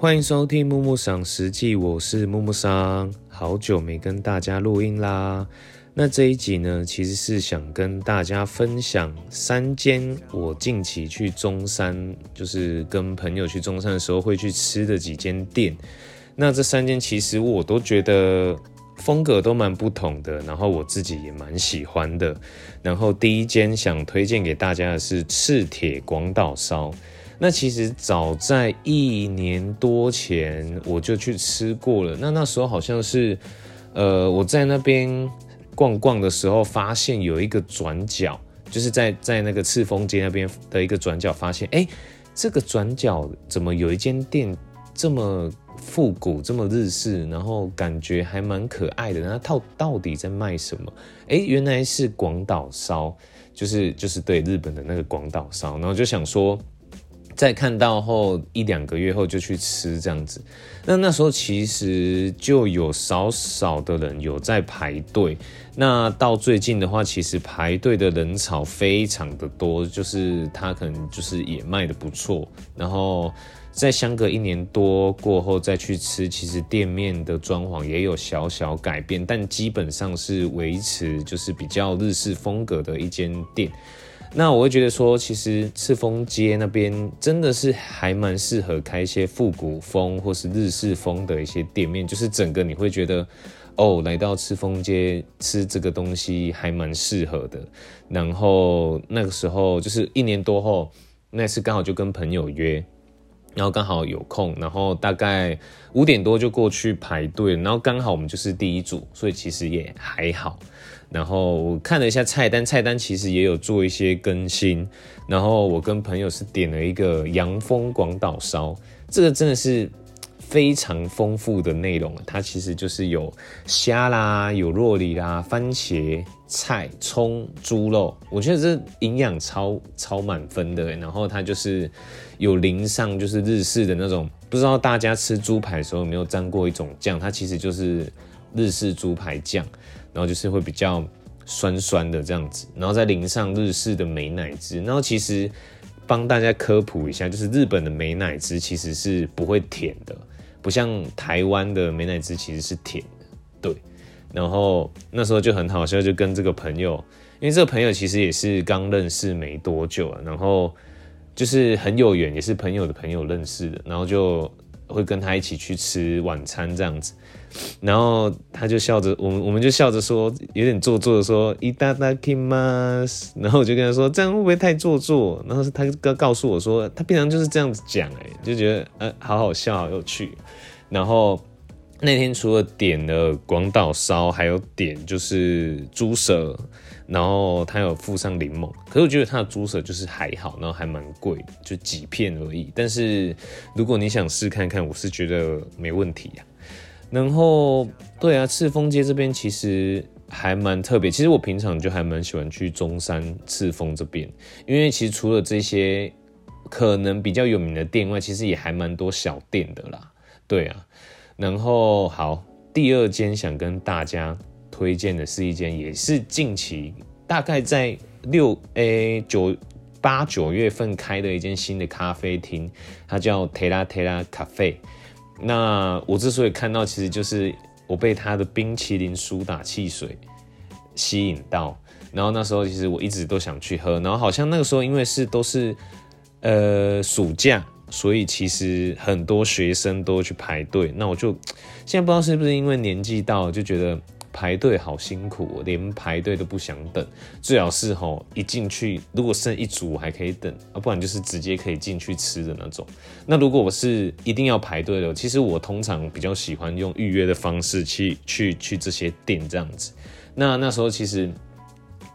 欢迎收听木木赏实际，我是木木桑，好久没跟大家录音啦。那这一集呢，其实是想跟大家分享三间我近期去中山，就是跟朋友去中山的时候会去吃的几间店。那这三间其实我都觉得风格都蛮不同的，然后我自己也蛮喜欢的。然后第一间想推荐给大家的是赤铁广岛烧。那其实早在一年多前我就去吃过了。那那时候好像是，呃，我在那边逛逛的时候，发现有一个转角，就是在在那个赤峰街那边的一个转角，发现，哎，这个转角怎么有一间店这么复古、这么日式，然后感觉还蛮可爱的。那到到底在卖什么？哎，原来是广岛烧，就是就是对日本的那个广岛烧。然后就想说。在看到后一两个月后就去吃这样子，那那时候其实就有少少的人有在排队。那到最近的话，其实排队的人潮非常的多，就是它可能就是也卖的不错。然后在相隔一年多过后再去吃，其实店面的装潢也有小小改变，但基本上是维持就是比较日式风格的一间店。那我会觉得说，其实赤峰街那边真的是还蛮适合开一些复古风或是日式风的一些店面，就是整个你会觉得，哦，来到赤峰街吃这个东西还蛮适合的。然后那个时候就是一年多后，那次刚好就跟朋友约，然后刚好有空，然后大概五点多就过去排队，然后刚好我们就是第一组，所以其实也还好。然后我看了一下菜单，菜单其实也有做一些更新。然后我跟朋友是点了一个洋风广岛烧，这个真的是非常丰富的内容。它其实就是有虾啦，有肉里啦，番茄、菜、葱、猪肉，我觉得这营养超超满分的。然后它就是有淋上就是日式的那种，不知道大家吃猪排的时候有没有沾过一种酱？它其实就是日式猪排酱。然后就是会比较酸酸的这样子，然后再淋上日式的美乃滋。然后其实帮大家科普一下，就是日本的美乃滋其实是不会甜的，不像台湾的美乃滋其实是甜的。对，然后那时候就很好笑，就跟这个朋友，因为这个朋友其实也是刚认识没多久啊，然后就是很有缘，也是朋友的朋友认识的，然后就会跟他一起去吃晚餐这样子。然后他就笑着，我们我们就笑着说，有点做作的说“いただきます”，然后我就跟他说：“这样会不会太做作？”然后他告告诉我说，他平常就是这样子讲，哎，就觉得呃好好笑，好有趣。然后那天除了点了广岛烧，还有点就是猪舌， 然后他有附上柠檬。可是我觉得他的猪舌就是还好，然后还蛮贵，就几片而已。但是如果你想试看看，我是觉得没问题呀。然后，对啊，赤峰街这边其实还蛮特别。其实我平常就还蛮喜欢去中山赤峰这边，因为其实除了这些可能比较有名的店外，其实也还蛮多小店的啦。对啊，然后好，第二间想跟大家推荐的是一间，也是近期大概在六诶九八九月份开的一间新的咖啡厅，它叫 Tera Tera Cafe。那我之所以看到，其实就是我被它的冰淇淋苏打汽水吸引到，然后那时候其实我一直都想去喝，然后好像那个时候因为是都是呃暑假，所以其实很多学生都去排队，那我就现在不知道是不是因为年纪到，就觉得。排队好辛苦，连排队都不想等。最好是吼一进去，如果剩一组我还可以等，啊，不然就是直接可以进去吃的那种。那如果我是一定要排队的，其实我通常比较喜欢用预约的方式去去去这些店这样子。那那时候其实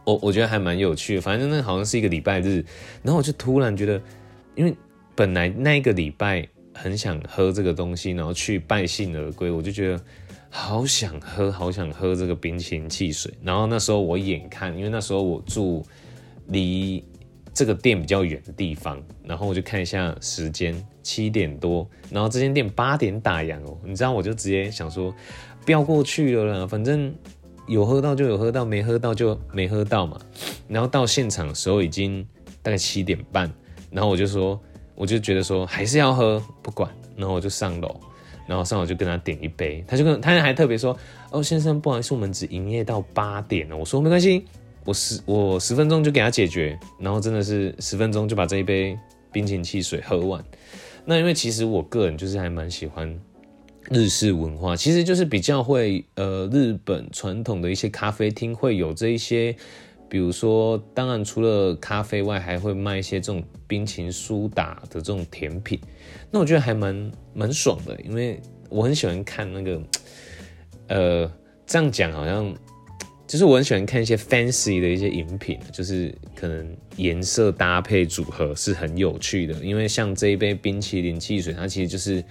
我我觉得还蛮有趣的，反正那好像是一个礼拜日，然后我就突然觉得，因为本来那一个礼拜很想喝这个东西，然后去败兴而归，我就觉得。好想喝，好想喝这个冰淇淋汽水。然后那时候我眼看，因为那时候我住离这个店比较远的地方，然后我就看一下时间，七点多，然后这间店八点打烊哦。你知道，我就直接想说，不要过去了啦，反正有喝到就有喝到，没喝到就没喝到嘛。然后到现场的时候已经大概七点半，然后我就说，我就觉得说还是要喝，不管。然后我就上楼，然后上楼就跟他点一杯，他就跟他还特别说：“哦，先生，不好意思，我们只营业到八点了。”我说：“没关系，我十我十分钟就给他解决。”然后真的是十分钟就把这一杯冰淇淋汽水喝完。那因为其实我个人就是还蛮喜欢日式文化，其实就是比较会呃日本传统的一些咖啡厅会有这一些。比如说，当然除了咖啡外，还会卖一些这种冰淇淋苏打的这种甜品。那我觉得还蛮蛮爽的，因为我很喜欢看那个，呃，这样讲好像就是我很喜欢看一些 fancy 的一些饮品，就是可能颜色搭配组合是很有趣的。因为像这一杯冰淇淋汽水，它其实就是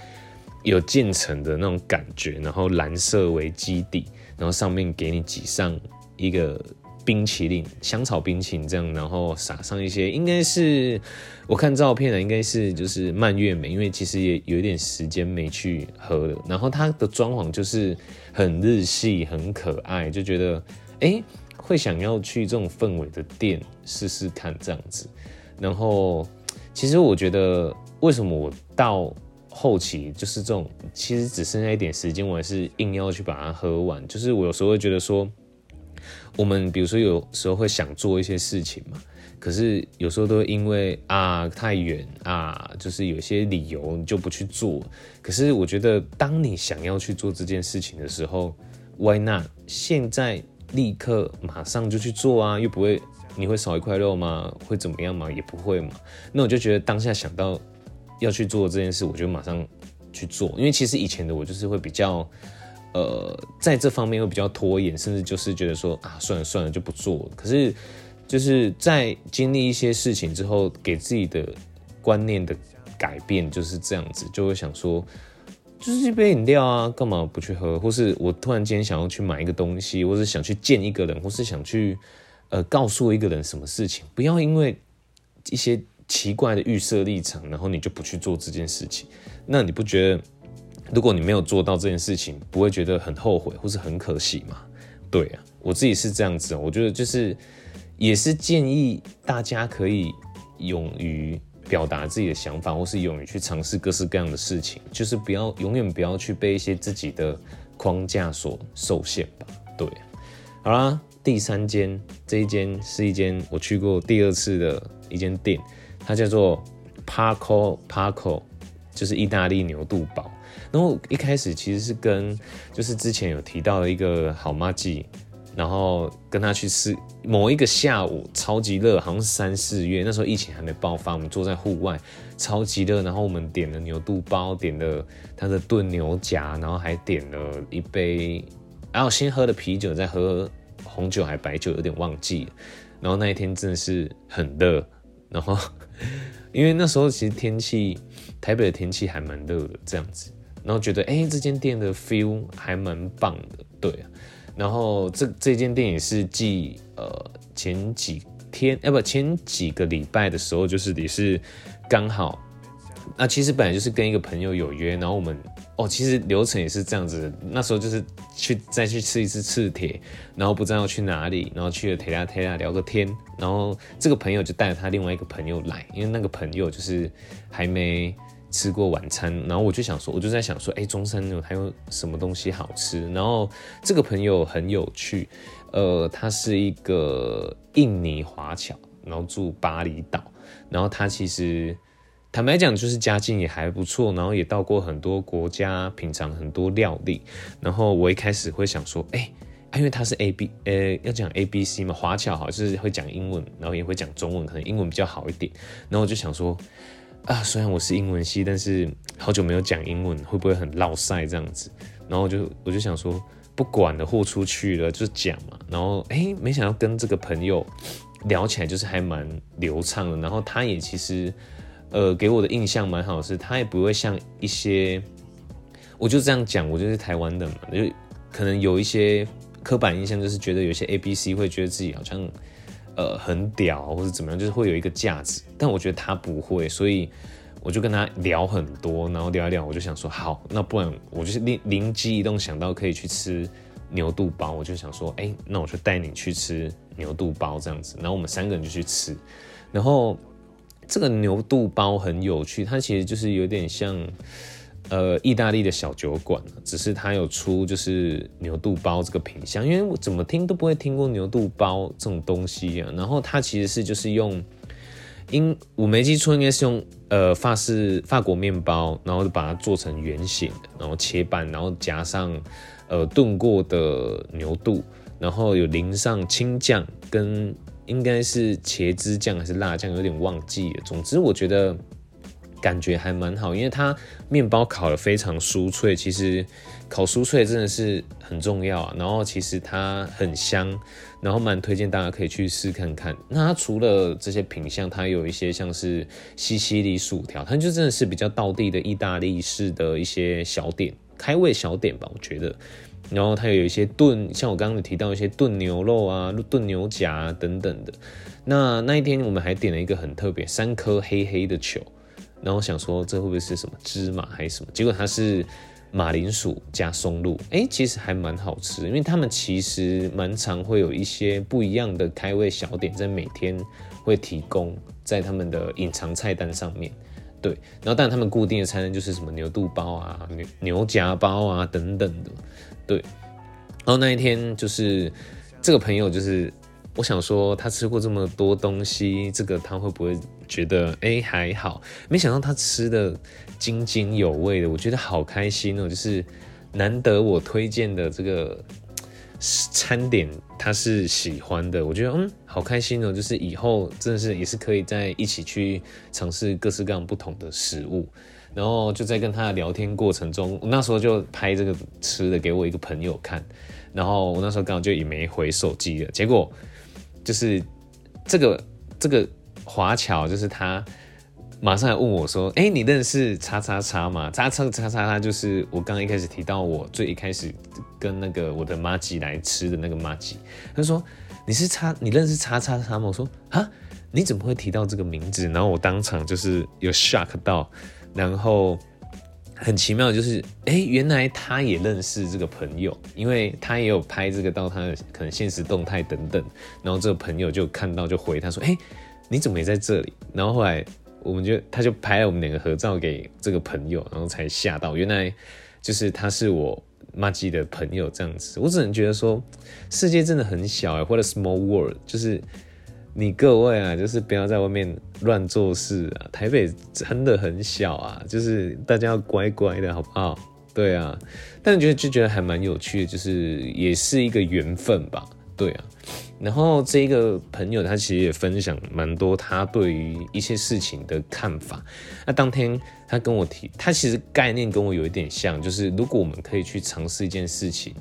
有渐层的那种感觉，然后蓝色为基底，然后上面给你挤上一个。冰淇淋，香草冰淇淋这样，然后撒上一些，应该是我看照片的，应该是就是蔓越莓，因为其实也有一点时间没去喝了。然后它的装潢就是很日系，很可爱，就觉得哎，会想要去这种氛围的店试试看这样子。然后其实我觉得，为什么我到后期就是这种，其实只剩下一点时间，我还是硬要去把它喝完。就是我有时候会觉得说。我们比如说有时候会想做一些事情嘛，可是有时候都因为啊太远啊，就是有些理由你就不去做。可是我觉得，当你想要去做这件事情的时候，Why not？现在立刻马上就去做啊，又不会你会少一块肉吗？会怎么样吗？也不会嘛。那我就觉得当下想到要去做这件事，我就马上去做。因为其实以前的我就是会比较。呃，在这方面会比较拖延，甚至就是觉得说啊，算了算了就不做。可是就是在经历一些事情之后，给自己的观念的改变就是这样子，就会想说，就是一杯饮料啊，干嘛不去喝？或是我突然间想要去买一个东西，或是想去见一个人，或是想去呃告诉一个人什么事情，不要因为一些奇怪的预设立场，然后你就不去做这件事情。那你不觉得？如果你没有做到这件事情，不会觉得很后悔或是很可惜吗？对啊，我自己是这样子，我觉得就是也是建议大家可以勇于表达自己的想法，或是勇于去尝试各式各样的事情，就是不要永远不要去被一些自己的框架所受限吧。对，好啦，第三间这一间是一间我去过第二次的一间店，它叫做 Paco Paco，就是意大利牛肚堡。然后一开始其实是跟就是之前有提到的一个好妈记，然后跟他去吃某一个下午超级热，好像是三四月那时候疫情还没爆发，我们坐在户外超级热，然后我们点了牛肚包，点了他的炖牛夹，然后还点了一杯，然后先喝了啤酒，再喝红酒还白酒，有点忘记。然后那一天真的是很热，然后 因为那时候其实天气台北的天气还蛮热的这样子。然后觉得哎，这间店的 feel 还蛮棒的，对。然后这这间店也是继呃前几天哎不前几个礼拜的时候，就是也是刚好。那其实本来就是跟一个朋友有约，然后我们哦，其实流程也是这样子。那时候就是去再去吃一次赤铁，然后不知道要去哪里，然后去了铁拉铁拉聊个天，然后这个朋友就带着他另外一个朋友来，因为那个朋友就是还没。吃过晚餐，然后我就想说，我就在想说，哎，中山有还有什么东西好吃？然后这个朋友很有趣，呃，他是一个印尼华侨，然后住巴厘岛，然后他其实坦白讲，就是家境也还不错，然后也到过很多国家品尝很多料理。然后我一开始会想说，哎，因为他是 A B，呃，要讲 A B C 嘛，华侨好就是会讲英文，然后也会讲中文，可能英文比较好一点。然后我就想说。啊，虽然我是英文系，但是好久没有讲英文，会不会很落塞这样子？然后我就我就想说，不管了，豁出去了，就讲嘛。然后哎，没想到跟这个朋友聊起来就是还蛮流畅的。然后他也其实呃给我的印象蛮好，是他也不会像一些，我就这样讲，我就是台湾的嘛，就可能有一些刻板印象，就是觉得有些 A B C 会觉得自己好像。呃，很屌，或者怎么样，就是会有一个价值，但我觉得他不会，所以我就跟他聊很多，然后聊一聊，我就想说，好，那不然我就是灵灵机一动想到可以去吃牛肚包，我就想说，哎，那我就带你去吃牛肚包这样子，然后我们三个人就去吃，然后这个牛肚包很有趣，它其实就是有点像，呃意大利的小酒馆，只是它有出就是牛肚包这个品相，因为我怎么听都不会听过牛肚包这种东西啊。然后它其实是就是用，因我没记错应该是用呃法式法国面包，然后把它做成圆形，然后切半，然后夹上呃炖过的牛肚，然后有淋上青酱跟。应该是茄汁酱还是辣酱，有点忘记了。总之，我觉得感觉还蛮好，因为它面包烤的非常酥脆。其实烤酥脆真的是很重要啊。然后其实它很香，然后蛮推荐大家可以去试看看。那它除了这些品相，它有一些像是西西里薯条，它就真的是比较道地的意大利式的一些小点，开胃小点吧，我觉得。然后它有一些炖，像我刚刚提到一些炖牛肉啊、炖牛夹等等的。那那一天我们还点了一个很特别，三颗黑黑的球。然后想说这会不会是什么芝麻还是什么？结果它是马铃薯加松露，哎，其实还蛮好吃。因为他们其实蛮常会有一些不一样的开胃小点，在每天会提供在他们的隐藏菜单上面。对，然后但他们固定的菜单就是什么牛肚包啊、牛牛夹包啊等等的。对，然后那一天就是这个朋友，就是我想说他吃过这么多东西，这个他会不会觉得哎还好？没想到他吃的津津有味的，我觉得好开心哦！就是难得我推荐的这个餐点他是喜欢的，我觉得嗯好开心哦！就是以后真的是也是可以在一起去尝试各式各样不同的食物。然后就在跟他的聊天过程中，我那时候就拍这个吃的给我一个朋友看，然后我那时候刚好就也没回手机了，结果就是这个这个华侨，就是他马上来问我说：“哎，你认识叉叉叉吗？叉叉叉叉叉就是我刚刚一开始提到我最一开始跟那个我的妈吉来吃的那个妈吉。”他说：“你是叉，你认识叉叉叉吗？”我说：“啊，你怎么会提到这个名字？”然后我当场就是有 shock 到。然后很奇妙，就是哎，原来他也认识这个朋友，因为他也有拍这个到他的可能现实动态等等。然后这个朋友就看到就回他说：“哎，你怎么也在这里？”然后后来我们就他就拍了我们两个合照给这个朋友，然后才吓到，原来就是他是我妈吉的朋友这样子。我只能觉得说，世界真的很小哎，或者 small world，就是。你各位啊，就是不要在外面乱做事啊！台北真的很小啊，就是大家要乖乖的，好不好？对啊，但觉得就觉得还蛮有趣的，就是也是一个缘分吧，对啊。然后这一个朋友他其实也分享蛮多他对于一些事情的看法。那当天他跟我提，他其实概念跟我有一点像，就是如果我们可以去尝试一件事情，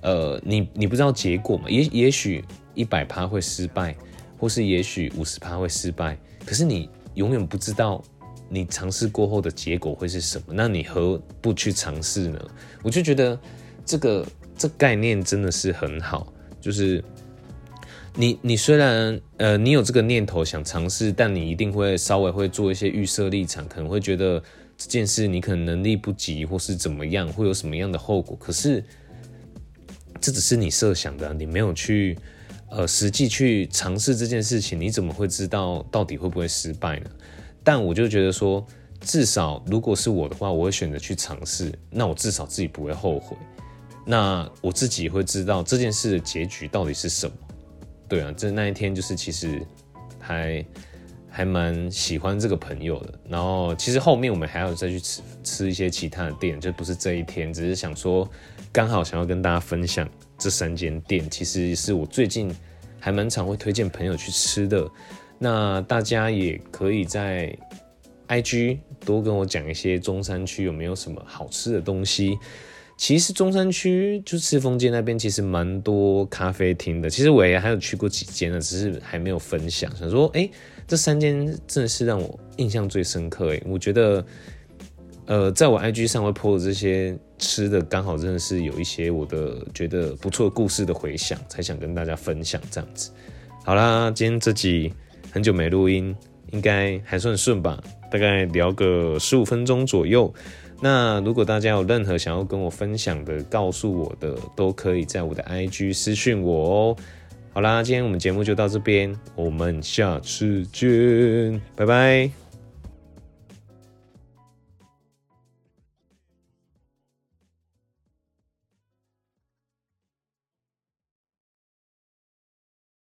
呃，你你不知道结果嘛？也也许一百趴会失败。或是也许五十趴会失败，可是你永远不知道你尝试过后的结果会是什么，那你何不去尝试呢？我就觉得这个这概念真的是很好，就是你你虽然呃你有这个念头想尝试，但你一定会稍微会做一些预设立场，可能会觉得这件事你可能能力不及，或是怎么样，会有什么样的后果。可是这只是你设想的，你没有去。呃，实际去尝试这件事情，你怎么会知道到底会不会失败呢？但我就觉得说，至少如果是我的话，我会选择去尝试，那我至少自己不会后悔。那我自己会知道这件事的结局到底是什么。对啊，这那一天就是其实还还蛮喜欢这个朋友的。然后其实后面我们还要再去吃吃一些其他的店，就不是这一天，只是想说刚好想要跟大家分享。这三间店其实是我最近还蛮常会推荐朋友去吃的，那大家也可以在 IG 多跟我讲一些中山区有没有什么好吃的东西。其实中山区就赤峰街那边其实蛮多咖啡厅的，其实我也还有去过几间呢，只是还没有分享。想说，哎，这三间真的是让我印象最深刻。哎，我觉得。呃，在我 IG 上会 po 的这些吃的，刚好真的是有一些我的觉得不错故事的回想，才想跟大家分享这样子。好啦，今天这集很久没录音，应该还算顺吧，大概聊个十五分钟左右。那如果大家有任何想要跟我分享的，告诉我的，都可以在我的 IG 私讯我哦。好啦，今天我们节目就到这边，我们下次见，拜拜。